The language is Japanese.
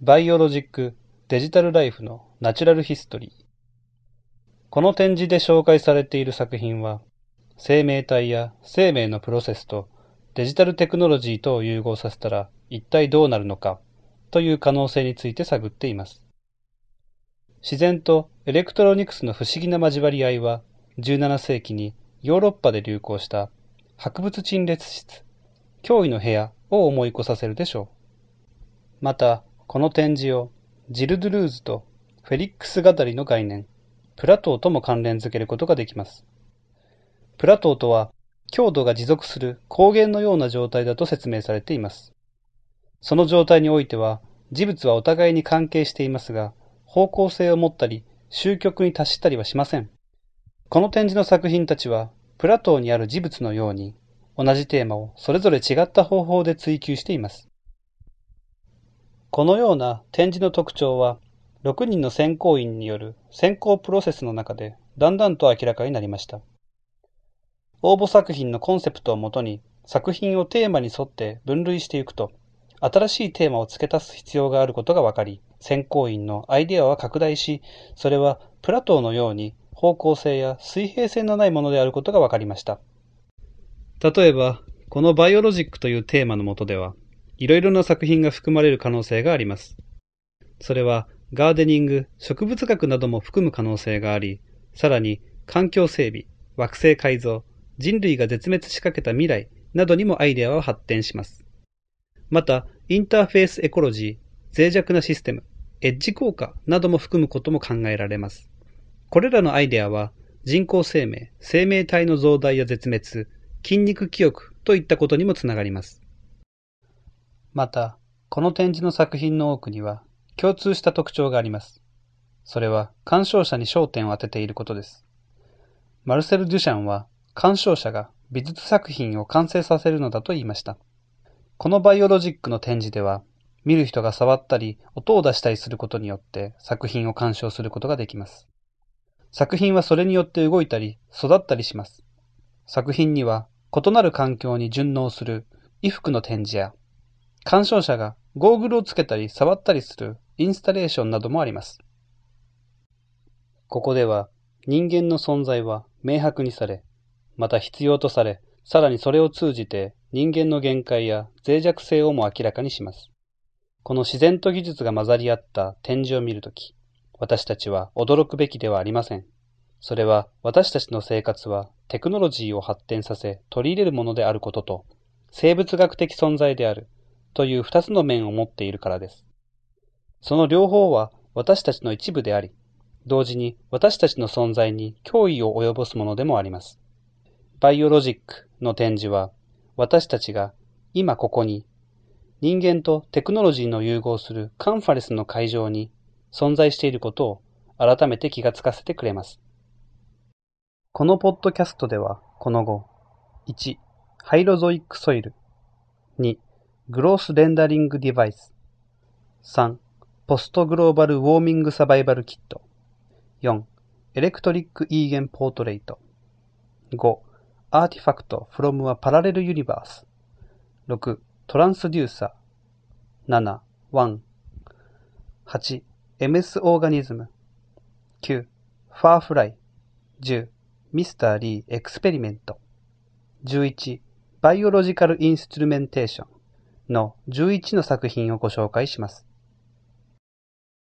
Biologic・digital life の natural history。この展示で紹介されている作品は、生命体や生命のプロセスとデジタルテクノロジーとを融合させたら一体どうなるのかという可能性について探っています。自然とエレクトロニクスの不思議な交わり合いは17世紀にヨーロッパで流行した博物陳列室、脅威の部屋を思い起こさせるでしょう。また、この展示をジル・ドゥルーズとフェリックス・ガダリの概念、プラトーとも関連づけることができます。プラトーとは、強度が持続する光源のような状態だと説明されています。その状態においては、事物はお互いに関係していますが、方向性を持ったり、終局に達したりはしません。この展示の作品たちは、プラトーにある事物のように、同じテーマをそれぞれ違った方法で追求しています。このような展示の特徴は、6人の選考員による選考プロセスの中でだんだんと明らかになりました。応募作品のコンセプトをもとに作品をテーマに沿って分類していくと、新しいテーマを付け足す必要があることが分かり、選考員のアイデアは拡大し、それはプラトーのように方向性や水平線のないものであることが分かりました。例えば、このバイオロジックというテーマのもとでは、いろいろな作品が含まれる可能性があります。それは、ガーデニング、植物学なども含む可能性があり、さらに、環境整備、惑星改造、人類が絶滅しかけた未来などにもアイデアは発展します。また、インターフェースエコロジー、脆弱なシステム、エッジ効果なども含むことも考えられます。これらのアイデアは、人工生命、生命体の増大や絶滅、筋肉記憶といったことにもつながります。また、この展示の作品の多くには共通した特徴があります。それは鑑賞者に焦点を当てていることです。マルセル・デュシャンは鑑賞者が美術作品を完成させるのだと言いました。このバイオロジックの展示では、見る人が触ったり音を出したりすることによって作品を鑑賞することができます。作品はそれによって動いたり育ったりします。作品には異なる環境に順応する衣服の展示や鑑賞者がゴーグルをつけたり触ったりするインスタレーションなどもあります。ここでは人間の存在は明白にされ、また必要とされ、さらにそれを通じて人間の限界や脆弱性をも明らかにします。この自然と技術が混ざり合った展示を見るとき、私たちは驚くべきではありません。それは私たちの生活はテクノロジーを発展させ取り入れるものであることと、生物学的存在であるという二つの面を持っているからです。その両方は私たちの一部であり、同時に私たちの存在に脅威を及ぼすものでもあります。バイオロジックの展示は、私たちが今ここに人間とテクノロジーの融合するカンファレスの会場に存在していることを改めて気がつかせてくれます。このポッドキャストでは、この後、1、ハイロゾイックソイル、2、グロースレンダリングデバイス。3. Post Global Warming Survival Kit。4. Electric Eigen-Portrait。5. Artifact from a Parallel Universe。6. Transducer。7. 1. 8. MS Organism。9. ファーフライ。10. Mr. Lee Experiment。11. Biological Instrumentation。の11の作品をご紹介します。